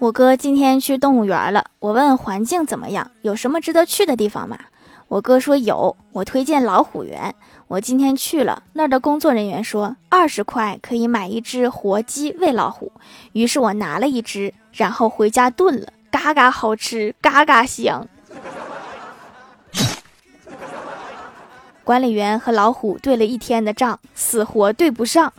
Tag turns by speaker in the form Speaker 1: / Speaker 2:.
Speaker 1: 我哥今天去动物园了我问环境怎么样有什么值得去的地方吗？我哥说有我推荐老虎园。我今天去了那儿的工作人员说二十块可以买一只活鸡喂老虎。于是我拿了一只然后回家炖了嘎嘎好吃嘎嘎香。管理员和老虎对了一天的账死活对不上